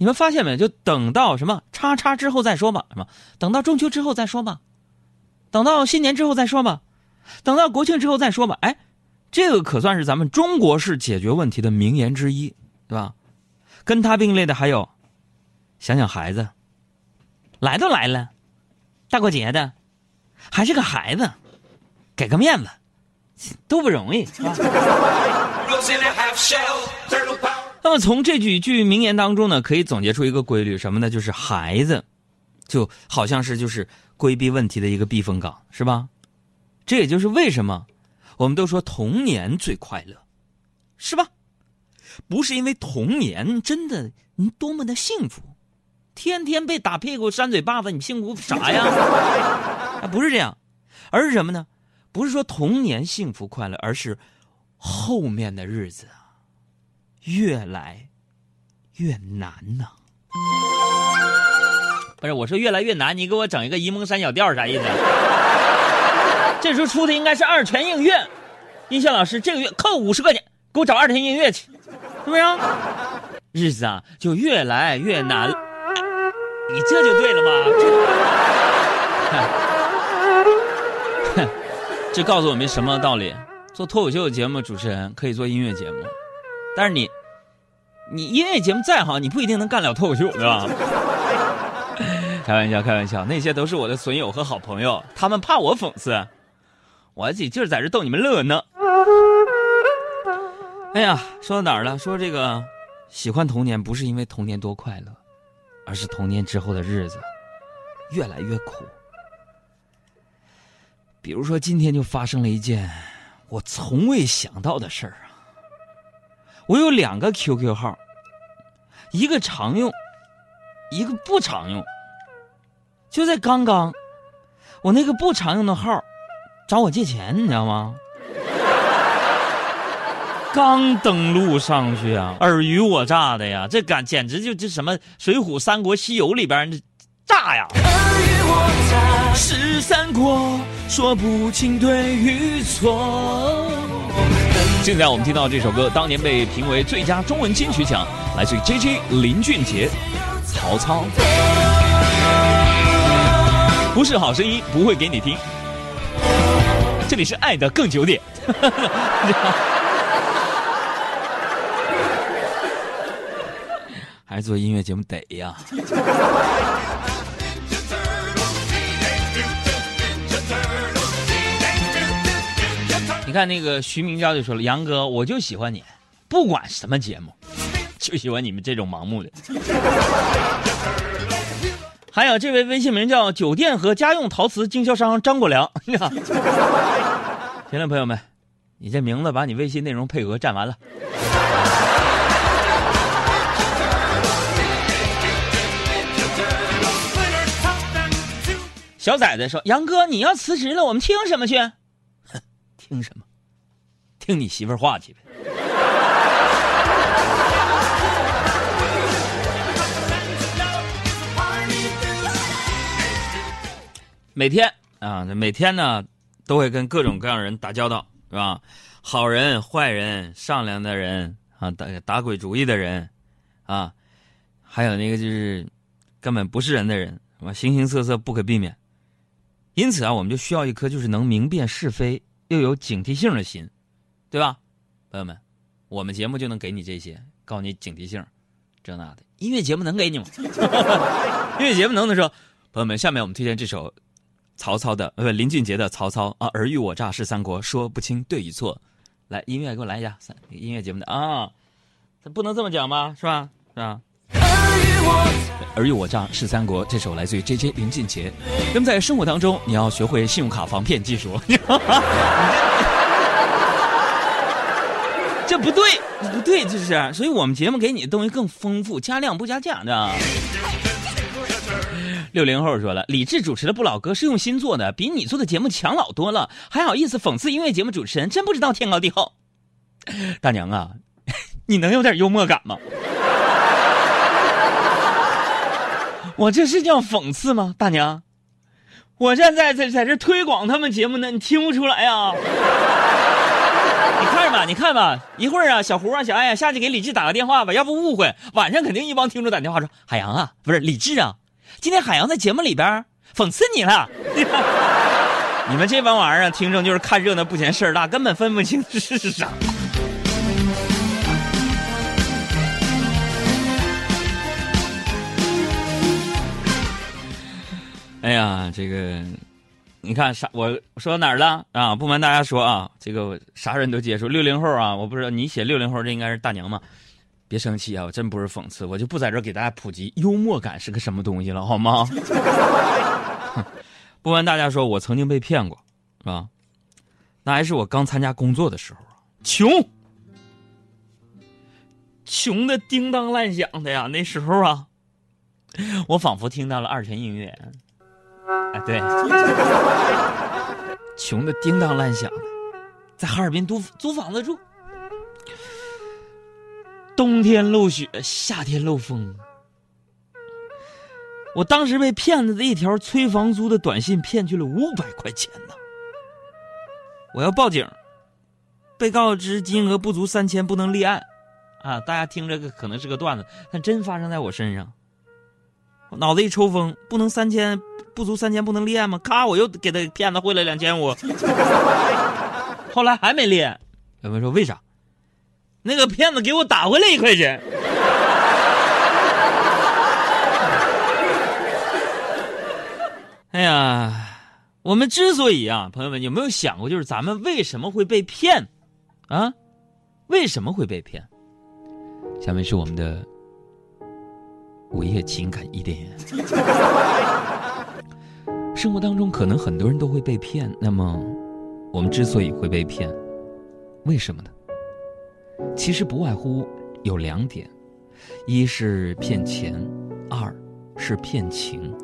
你们发现没？就等到什么叉叉之后再说吧，什么等到中秋之后再说吧，等到新年之后再说吧，等到国庆之后再说吧。哎，这个可算是咱们中国式解决问题的名言之一，对吧？跟他并列的还有，想想孩子，来都来了，大过节的，还是个孩子，给个面子，都不容易。那么从这几句名言当中呢，可以总结出一个规律，什么呢？就是孩子，就好像是就是规避问题的一个避风港，是吧？这也就是为什么我们都说童年最快乐，是吧？不是因为童年真的你多么的幸福，天天被打屁股扇嘴巴子，你幸福啥呀？啊，不是这样，而是什么呢？不是说童年幸福快乐，而是后面的日子，越来越难呐。不是我说越来越难，你给我整一个沂蒙山小调啥意思？这时候出的应该是二泉映月，音效老师这个月扣五十块钱，给我找二泉映月去。是不是？日子啊，就越来越难。你这就对了嘛？这告诉我们什么道理？做脱口秀节目主持人可以做音乐节目，但是你，你音乐节目再好，你不一定能干了脱口秀，对吧？开玩笑，开玩笑，那些都是我的损友和好朋友，他们怕我讽刺，我自己就是在这逗你们乐呢。哎呀，说到哪儿了？说这个喜欢童年，不是因为童年多快乐，而是童年之后的日子越来越苦。比如说，今天就发生了一件我从未想到的事儿啊！我有两个 QQ 号，一个常用，一个不常用。就在刚刚，我那个不常用的号找我借钱，你知道吗？刚登录上去啊，尔虞我诈的呀，这感简直就这什么《水浒》《三国》《西游》里边的诈呀！尔虞我诈是三国，说不清对与错。现在我们听到这首歌，当年被评为最佳中文金曲奖，来自于 J J 林俊杰，曹操。不是好声音，不会给你听。这里是爱的更久点。还是做音乐节目得呀。你看那个徐明娇就说了：“杨哥，我就喜欢你，不管什么节目，就喜欢你们这种盲目的。”还有这位微信名叫“酒店和家用陶瓷经销商张国良 ”，行了，朋友们，你这名字把你微信内容配额占完了。小崽子说：“杨哥，你要辞职了，我们听什么去？听什么？听你媳妇儿话去呗。”每天啊，每天呢，都会跟各种各样人打交道，是吧？好人、坏人、善良的人啊，打打鬼主意的人，啊，还有那个就是根本不是人的人，什么？形形色色不可避免。因此啊，我们就需要一颗就是能明辨是非又有警惕性的心，对吧，朋友们？我们节目就能给你这些，告诉你警惕性，这那的。音乐节目能给你吗？音乐节目能不能说，朋友们？下面我们推荐这首曹操的，呃，林俊杰的《曹操》啊，尔虞我诈是三国，说不清对与错。来，音乐给我来一下，音乐节目的啊，他不能这么讲吧？是吧？是吧？尔虞我诈是三国，这首来自于 J J 林俊杰。那么在生活当中，你要学会信用卡防骗技术。这不对，不对，这是。所以我们节目给你的东西更丰富，加量不加价的。六零后说了，李志主持的不老歌是用心做的，比你做的节目强老多了，还好意思讽刺音乐节目主持人，真不知道天高地厚。大娘啊，你能有点幽默感吗？我这是叫讽刺吗，大娘？我现在在在这推广他们节目呢，你听不出来呀？你看着吧，你看吧，一会儿啊，小胡啊、小爱啊下去给李志打个电话吧，要不误会，晚上肯定一帮听众打电话说：“海洋啊，不是李志啊，今天海洋在节目里边讽刺你了。”你们这帮玩意儿听众就是看热闹不嫌事儿大，根本分不清是啥。哎呀，这个。你看啥？我说到哪儿了啊？不瞒大家说啊，这个啥人都接受。六零后啊，我不知道你写六零后，这应该是大娘嘛？别生气啊，我真不是讽刺，我就不在这给大家普及幽默感是个什么东西了，好吗？不瞒大家说，我曾经被骗过，是吧？那还是我刚参加工作的时候啊，穷，穷的叮当乱响的呀。那时候啊，我仿佛听到了二泉映月。哎，对，穷的叮当乱响，在哈尔滨租租房子住，冬天漏雪，夏天漏风。我当时被骗子的一条催房租的短信骗去了五百块钱呢。我要报警，被告知金额不足三千不能立案。啊，大家听这个可能是个段子，但真发生在我身上。我脑子一抽风，不能三千。不足三千不能立案吗？咔，我又给他骗子汇了两千五，后来还没练。有人说为啥？那个骗子给我打回来一块钱。哎呀，我们之所以啊，朋友们有没有想过，就是咱们为什么会被骗？啊，为什么会被骗？下面是我们的午夜情感一点。生活当中可能很多人都会被骗，那么我们之所以会被骗，为什么呢？其实不外乎有两点：一是骗钱，二是骗情。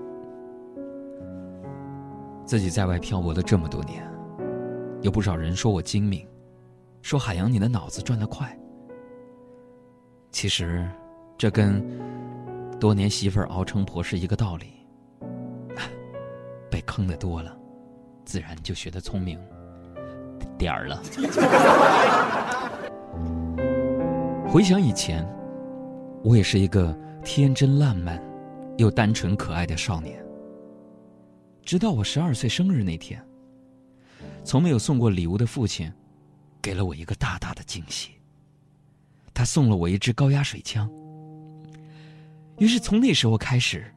自己在外漂泊了这么多年，有不少人说我精明，说海洋你的脑子转得快。其实，这跟多年媳妇熬成婆是一个道理。坑的多了，自然就学得聪明点儿了。回想以前，我也是一个天真烂漫又单纯可爱的少年。直到我十二岁生日那天，从没有送过礼物的父亲，给了我一个大大的惊喜。他送了我一支高压水枪。于是从那时候开始。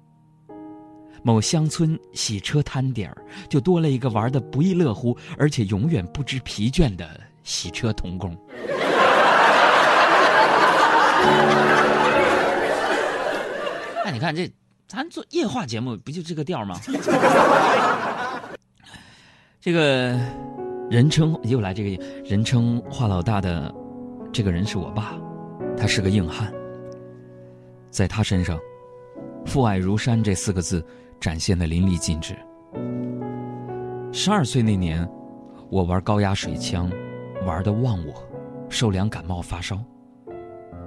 某乡村洗车摊点儿，就多了一个玩的不亦乐乎，而且永远不知疲倦的洗车童工。那，你看这，咱做夜话节目不就这个调吗？这个人称又来这个人称话老大的这个人是我爸，他是个硬汉，在他身上，“父爱如山”这四个字。展现的淋漓尽致。十二岁那年，我玩高压水枪，玩的忘我，受凉感冒发烧。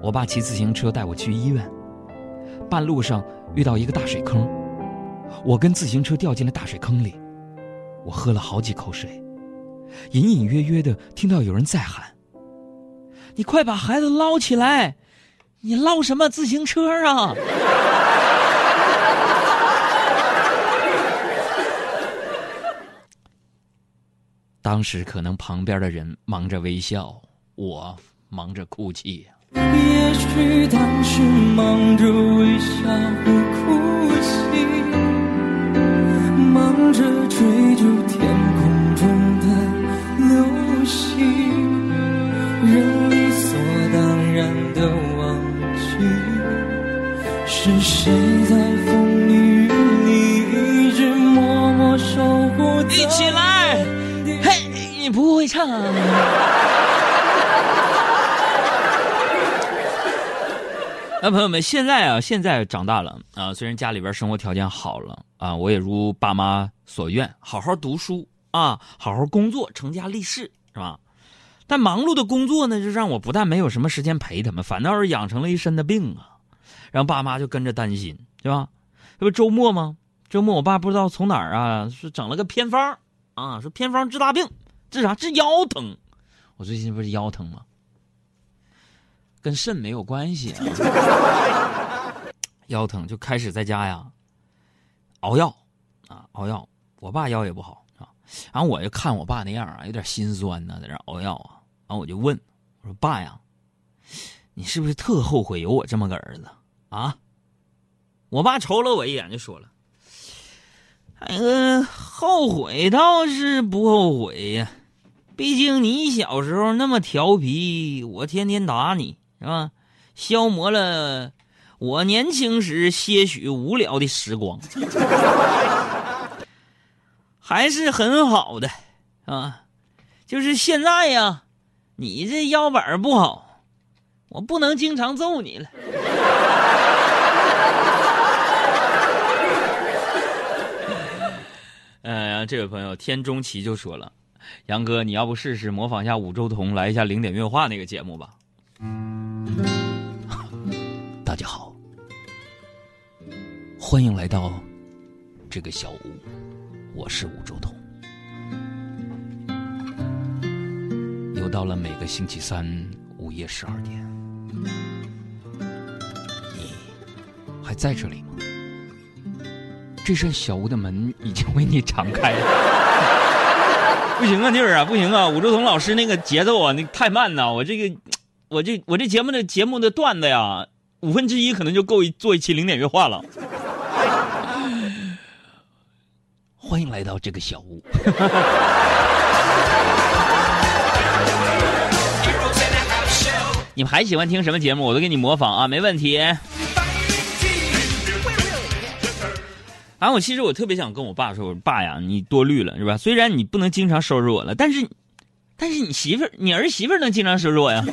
我爸骑自行车带我去医院，半路上遇到一个大水坑，我跟自行车掉进了大水坑里。我喝了好几口水，隐隐约约的听到有人在喊：“你快把孩子捞起来！你捞什么自行车啊？”当时可能旁边的人忙着微笑，我忙着哭泣。也许当时忙着微笑和哭泣，啊！那朋友们，现在啊，现在长大了啊，虽然家里边生活条件好了啊，我也如爸妈所愿，好好读书啊，好好工作，成家立室，是吧？但忙碌的工作呢，就让我不但没有什么时间陪他们，反倒是养成了一身的病啊，让爸妈就跟着担心，是吧？这不周末吗？周末我爸不知道从哪儿啊，是整了个偏方啊，说偏方治大病。治啥？治腰疼。我我最近不是腰疼吗？跟肾没有关系啊，腰疼就开始在家呀熬药啊熬药。我爸腰也不好啊，然后我就看我爸那样啊，有点心酸呢，在这熬药啊。然后我就问我说：“爸呀，你是不是特后悔有我这么个儿子啊？”我爸瞅了我一眼就说了：“哎个后悔倒是不后悔呀，毕竟你小时候那么调皮，我天天打你。”是吧？消磨了我年轻时些许无聊的时光，还是很好的啊。就是现在呀，你这腰板不好，我不能经常揍你了。呃，这位朋友天中奇就说了：“杨哥，你要不试试模仿一下五洲同，来一下零点乐话那个节目吧？” 大家好，欢迎来到这个小屋，我是吴周彤。又到了每个星期三午夜十二点，你还在这里吗？这扇小屋的门已经为你敞开了。不行啊，弟儿啊，不行啊！武周彤老师那个节奏啊，那太慢呐，我这个。我这我这节目的节目的段子呀，五分之一可能就够做一期零点乐话了。欢迎来到这个小屋。你们还喜欢听什么节目？我都给你模仿啊，没问题。啊，我其实我特别想跟我爸说，我说爸呀，你多虑了是吧？虽然你不能经常收拾我了，但是。但是你媳妇儿，你儿媳妇儿能经常收拾我呀？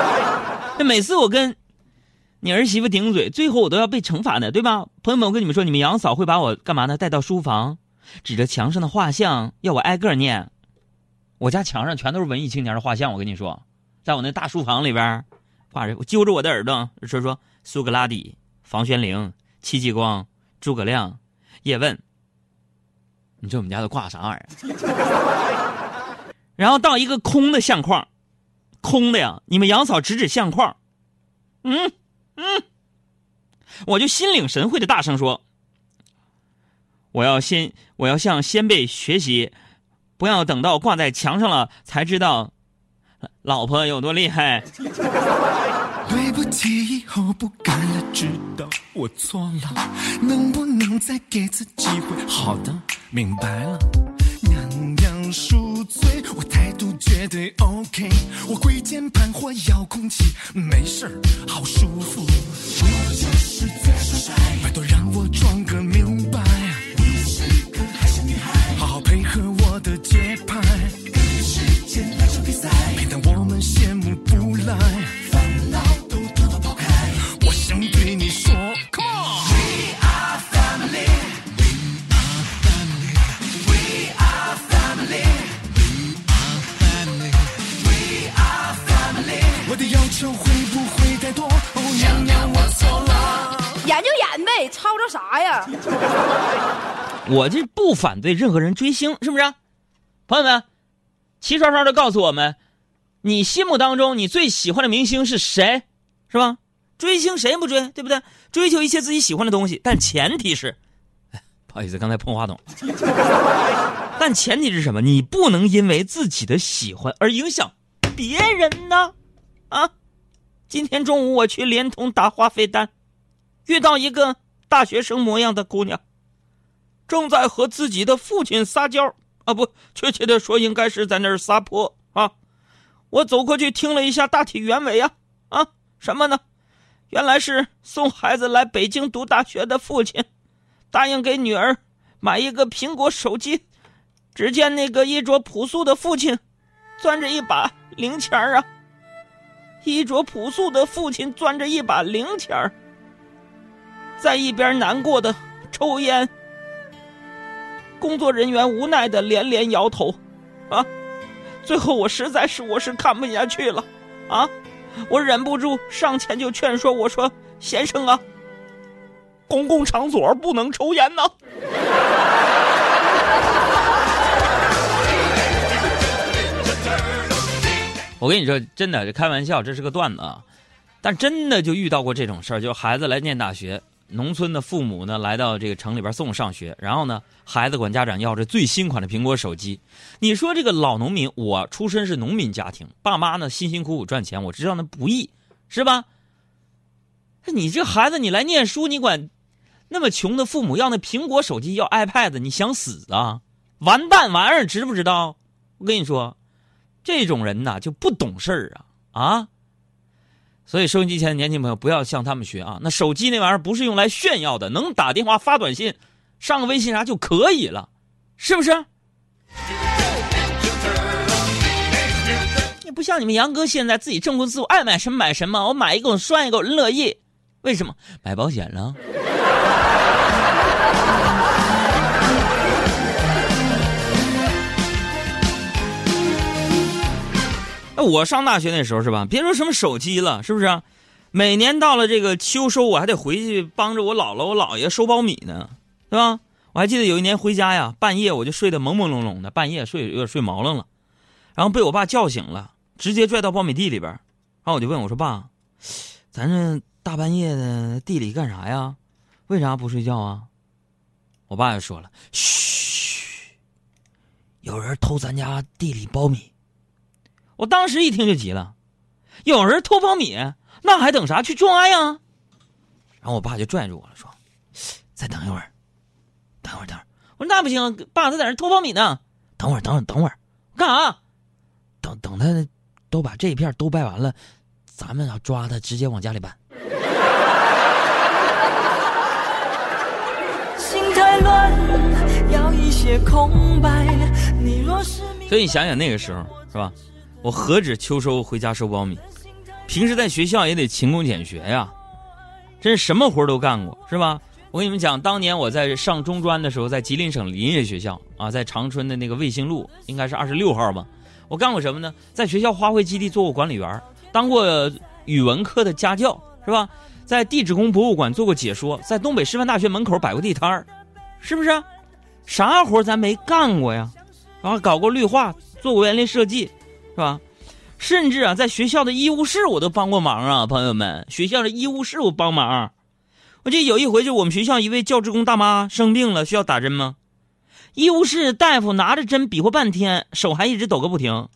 那每次我跟你儿媳妇顶嘴，最后我都要被惩罚的，对吧？朋友们，我跟你们说，你们杨嫂会把我干嘛呢？带到书房，指着墙上的画像，要我挨个念。我家墙上全都是文艺青年的画像，我跟你说，在我那大书房里边，挂着，揪着我的耳朵说说苏格拉底、房玄龄、戚继光、诸葛亮、叶问。你说我们家都挂啥玩意儿？然后到一个空的相框，空的呀！你们杨嫂指指相框，嗯嗯，我就心领神会的大声说：“我要先，我要向先辈学习，不要等到挂在墙上了才知道，老婆有多厉害。”对不起，以后不敢了，知道我错了，能不再给次机会？好的，明白了。娘娘赎罪，我态度绝对 OK。我挥键盘或遥控器，没事儿，好舒服。我就是最帅，拜托让我装个明白。你是个还是女孩，好好配合我的节拍。跟时间来场比赛，别当我们羡慕不来。我这不反对任何人追星，是不是？朋友们，齐刷刷的告诉我们，你心目当中你最喜欢的明星是谁？是吧？追星谁不追？对不对？追求一些自己喜欢的东西，但前提是，不好意思，刚才碰话筒。但前提是什么？你不能因为自己的喜欢而影响别人呢？啊！今天中午我去联通打话费单，遇到一个。大学生模样的姑娘，正在和自己的父亲撒娇啊，不，确切的说，应该是在那儿撒泼啊。我走过去听了一下大体原委啊啊，什么呢？原来是送孩子来北京读大学的父亲，答应给女儿买一个苹果手机。只见那个衣着朴素的父亲，攥着一把零钱儿啊，衣着朴素的父亲攥着一把零钱儿。在一边难过的抽烟，工作人员无奈的连连摇头，啊，最后我实在是我是看不下去了，啊，我忍不住上前就劝说我说：“先生啊，公共场所不能抽烟呢。”我跟你说，真的，开玩笑，这是个段子啊。但真的就遇到过这种事儿，就孩子来念大学，农村的父母呢来到这个城里边送上学，然后呢，孩子管家长要着最新款的苹果手机。你说这个老农民，我出身是农民家庭，爸妈呢辛辛苦苦赚钱，我知道那不易，是吧？你这孩子，你来念书，你管那么穷的父母要那苹果手机，要 iPad，你想死啊？完蛋玩意儿，知不知道？我跟你说，这种人呐就不懂事儿啊啊！所以收音机前的年轻朋友不要向他们学啊！那手机那玩意儿不是用来炫耀的，能打电话、发短信、上个微信啥就可以了，是不是？也不像你们杨哥现在自己挣工资，我爱买什么买什么，我买一个我算一个，我乐意。为什么？买保险了。我上大学那时候是吧？别说什么手机了，是不是？每年到了这个秋收，我还得回去帮着我姥姥、我姥爷收苞米呢，对吧？我还记得有一年回家呀，半夜我就睡得朦朦胧胧的，半夜睡有点睡毛愣了，然后被我爸叫醒了，直接拽到苞米地里边，然后我就问我说：“爸，咱这大半夜的地里干啥呀？为啥不睡觉啊？”我爸就说了：“嘘，有人偷咱家地里苞米。”我当时一听就急了，有人偷苞米，那还等啥？去抓呀！然后我爸就拽住我了，说：“再等一会儿，等会儿，等会儿。”我说：“那不行，爸，他在那偷苞米呢。等会儿，等会儿，等会儿，干啥？等等他都把这一片都掰完了，咱们要抓他，直接往家里搬。”心太乱，要一些空白。你若是所以你想想那个时候，是吧？我何止秋收回家收苞米，平时在学校也得勤工俭学呀，真是什么活都干过，是吧？我跟你们讲，当年我在上中专的时候，在吉林省林业学校啊，在长春的那个卫星路，应该是二十六号吧。我干过什么呢？在学校花卉基地做过管理员，当过语文课的家教，是吧？在地质工博物馆做过解说，在东北师范大学门口摆过地摊儿，是不是？啥活咱没干过呀？然后搞过绿化，做过园林设计。是吧？甚至啊，在学校的医务室我都帮过忙啊，朋友们，学校的医务室我帮忙。我记得有一回，就我们学校一位教职工大妈生病了，需要打针吗？医务室大夫拿着针比划半天，手还一直抖个不停。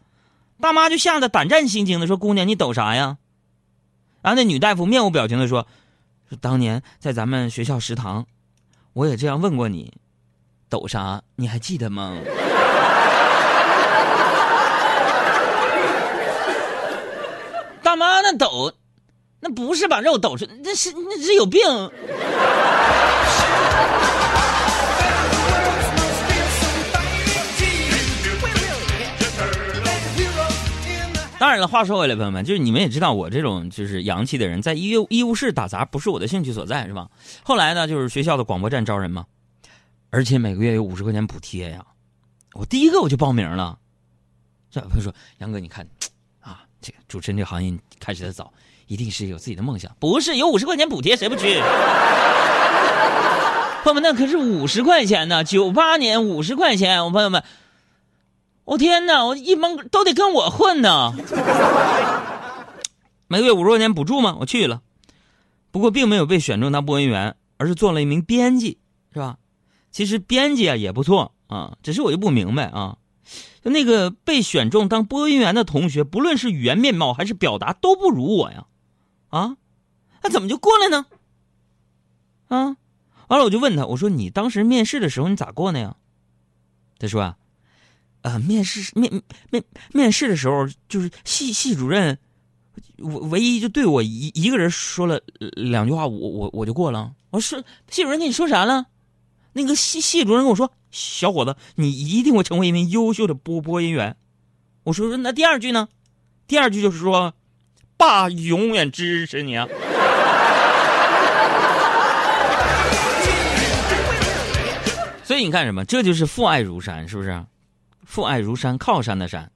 大妈就吓得胆战心惊的说：“姑娘，你抖啥呀？”然后那女大夫面无表情的说：“说当年在咱们学校食堂，我也这样问过你，抖啥？你还记得吗？”妈，那抖，那不是把肉抖出，那是那是有病。当然了，话说回来，朋友们，就是你们也知道，我这种就是洋气的人，在医务医务室打杂不是我的兴趣所在，是吧？后来呢，就是学校的广播站招人嘛，而且每个月有五十块钱补贴呀，我第一个我就报名了。这朋友说：“杨哥，你看。”主持人这行业开始的早，一定是有自己的梦想。不是有五十块钱补贴，谁不去？朋友们，那可是五十块钱呢！九八年五十块钱，我朋友们，我天哪！我一帮都得跟我混呢。每个月五十块钱补助吗？我去了，不过并没有被选中当播音员，而是做了一名编辑，是吧？其实编辑啊也不错啊，只是我就不明白啊。那个被选中当播音员的同学，不论是语言面貌还是表达，都不如我呀，啊，那怎么就过来呢？啊，完了我就问他，我说你当时面试的时候你咋过的呀？他说啊，呃，面试面面面试的时候，就是系系主任，唯唯一就对我一一个人说了两句话，我我我就过了。我说系主任跟你说啥了？那个系系主任跟我说。小伙子，你一定会成为一名优秀的播播音员。我说说，那第二句呢？第二句就是说，爸永远支持你啊。所以你看什么？这就是父爱如山，是不是？父爱如山，靠山的山。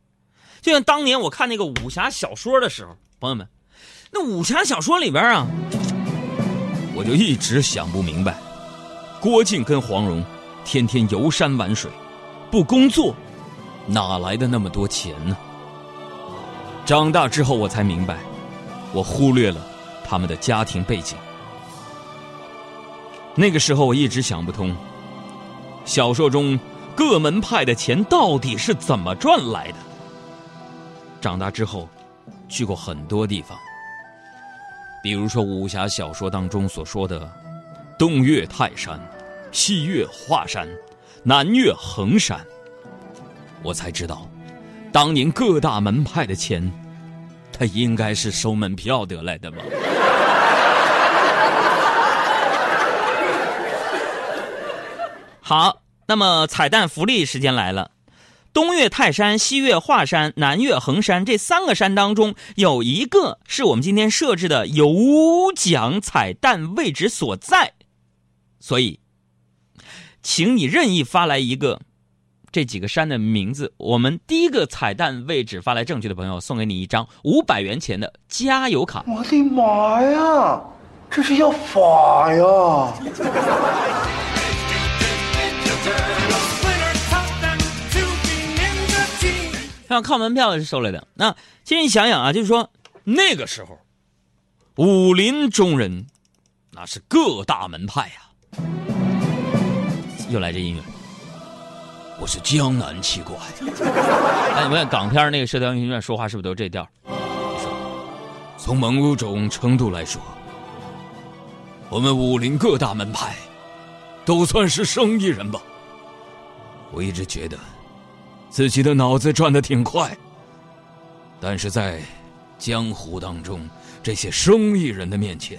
就像当年我看那个武侠小说的时候，朋友们，那武侠小说里边啊，我就一直想不明白，郭靖跟黄蓉。天天游山玩水，不工作，哪来的那么多钱呢？长大之后，我才明白，我忽略了他们的家庭背景。那个时候，我一直想不通，小说中各门派的钱到底是怎么赚来的。长大之后，去过很多地方，比如说武侠小说当中所说的“东岳泰山，西岳华山，南岳衡山”，我才知道，当年各大门派的钱，他应该是收门票得来的吧。好，那么彩蛋福利时间来了。东岳泰山、西岳华山、南岳衡山这三个山当中，有一个是我们今天设置的有奖彩蛋位置所在，所以，请你任意发来一个这几个山的名字。我们第一个彩蛋位置发来正确的朋友，送给你一张五百元钱的加油卡。我的妈呀，这是要法呀！要靠门票是收来的。那其实你想想啊，就是说那个时候，武林中人那是各大门派呀。又来这音乐，我是江南气过来的。哎，你们看港片那个《射雕英雄传》说话是不是都这调？从某种程度来说，我们武林各大门派都算是生意人吧。我一直觉得。自己的脑子转的挺快，但是在江湖当中，这些生意人的面前，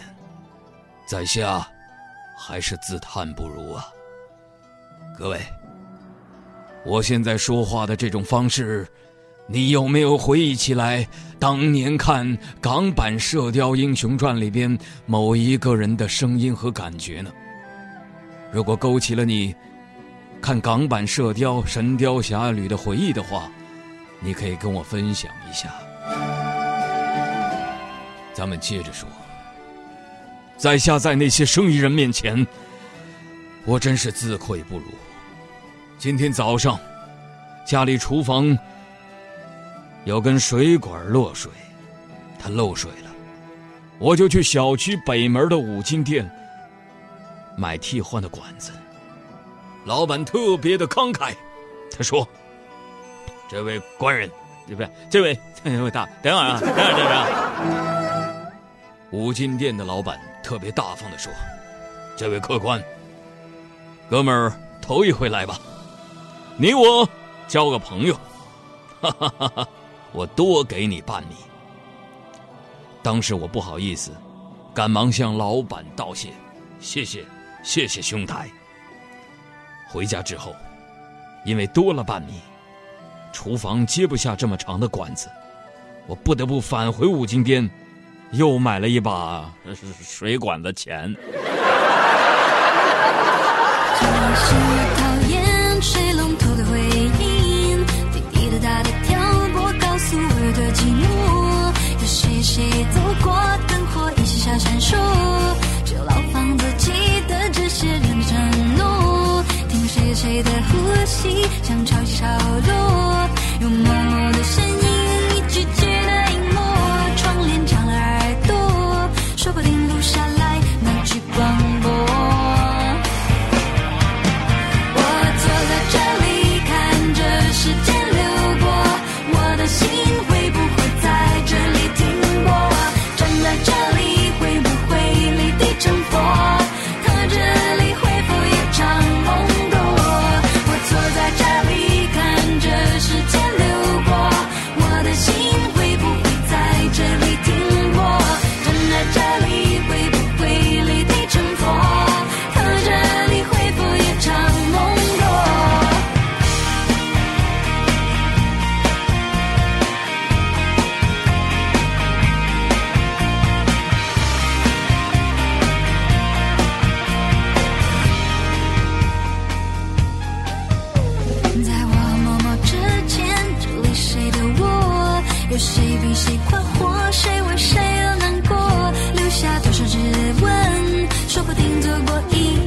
在下还是自叹不如啊。各位，我现在说话的这种方式，你有没有回忆起来当年看港版《射雕英雄传》里边某一个人的声音和感觉呢？如果勾起了你。看港版《射雕神雕侠侣》的回忆的话，你可以跟我分享一下。咱们接着说，在下在那些生意人面前，我真是自愧不如。今天早上，家里厨房有根水管漏水，它漏水了，我就去小区北门的五金店买替换的管子。老板特别的慷慨，他说：“这位官人，对不对？这位这位大，等会儿啊，等会儿，等会儿。”五金店的老板特别大方的说：“这位客官，哥们儿头一回来吧，你我交个朋友，哈哈哈哈，我多给你半米。”当时我不好意思，赶忙向老板道谢：“谢谢，谢谢兄台。”回家之后，因为多了半米，厨房接不下这么长的管子，我不得不返回五金店，又买了一把水管的钱。谁快活，谁为谁而难过，留下多少指纹，说不定做过一。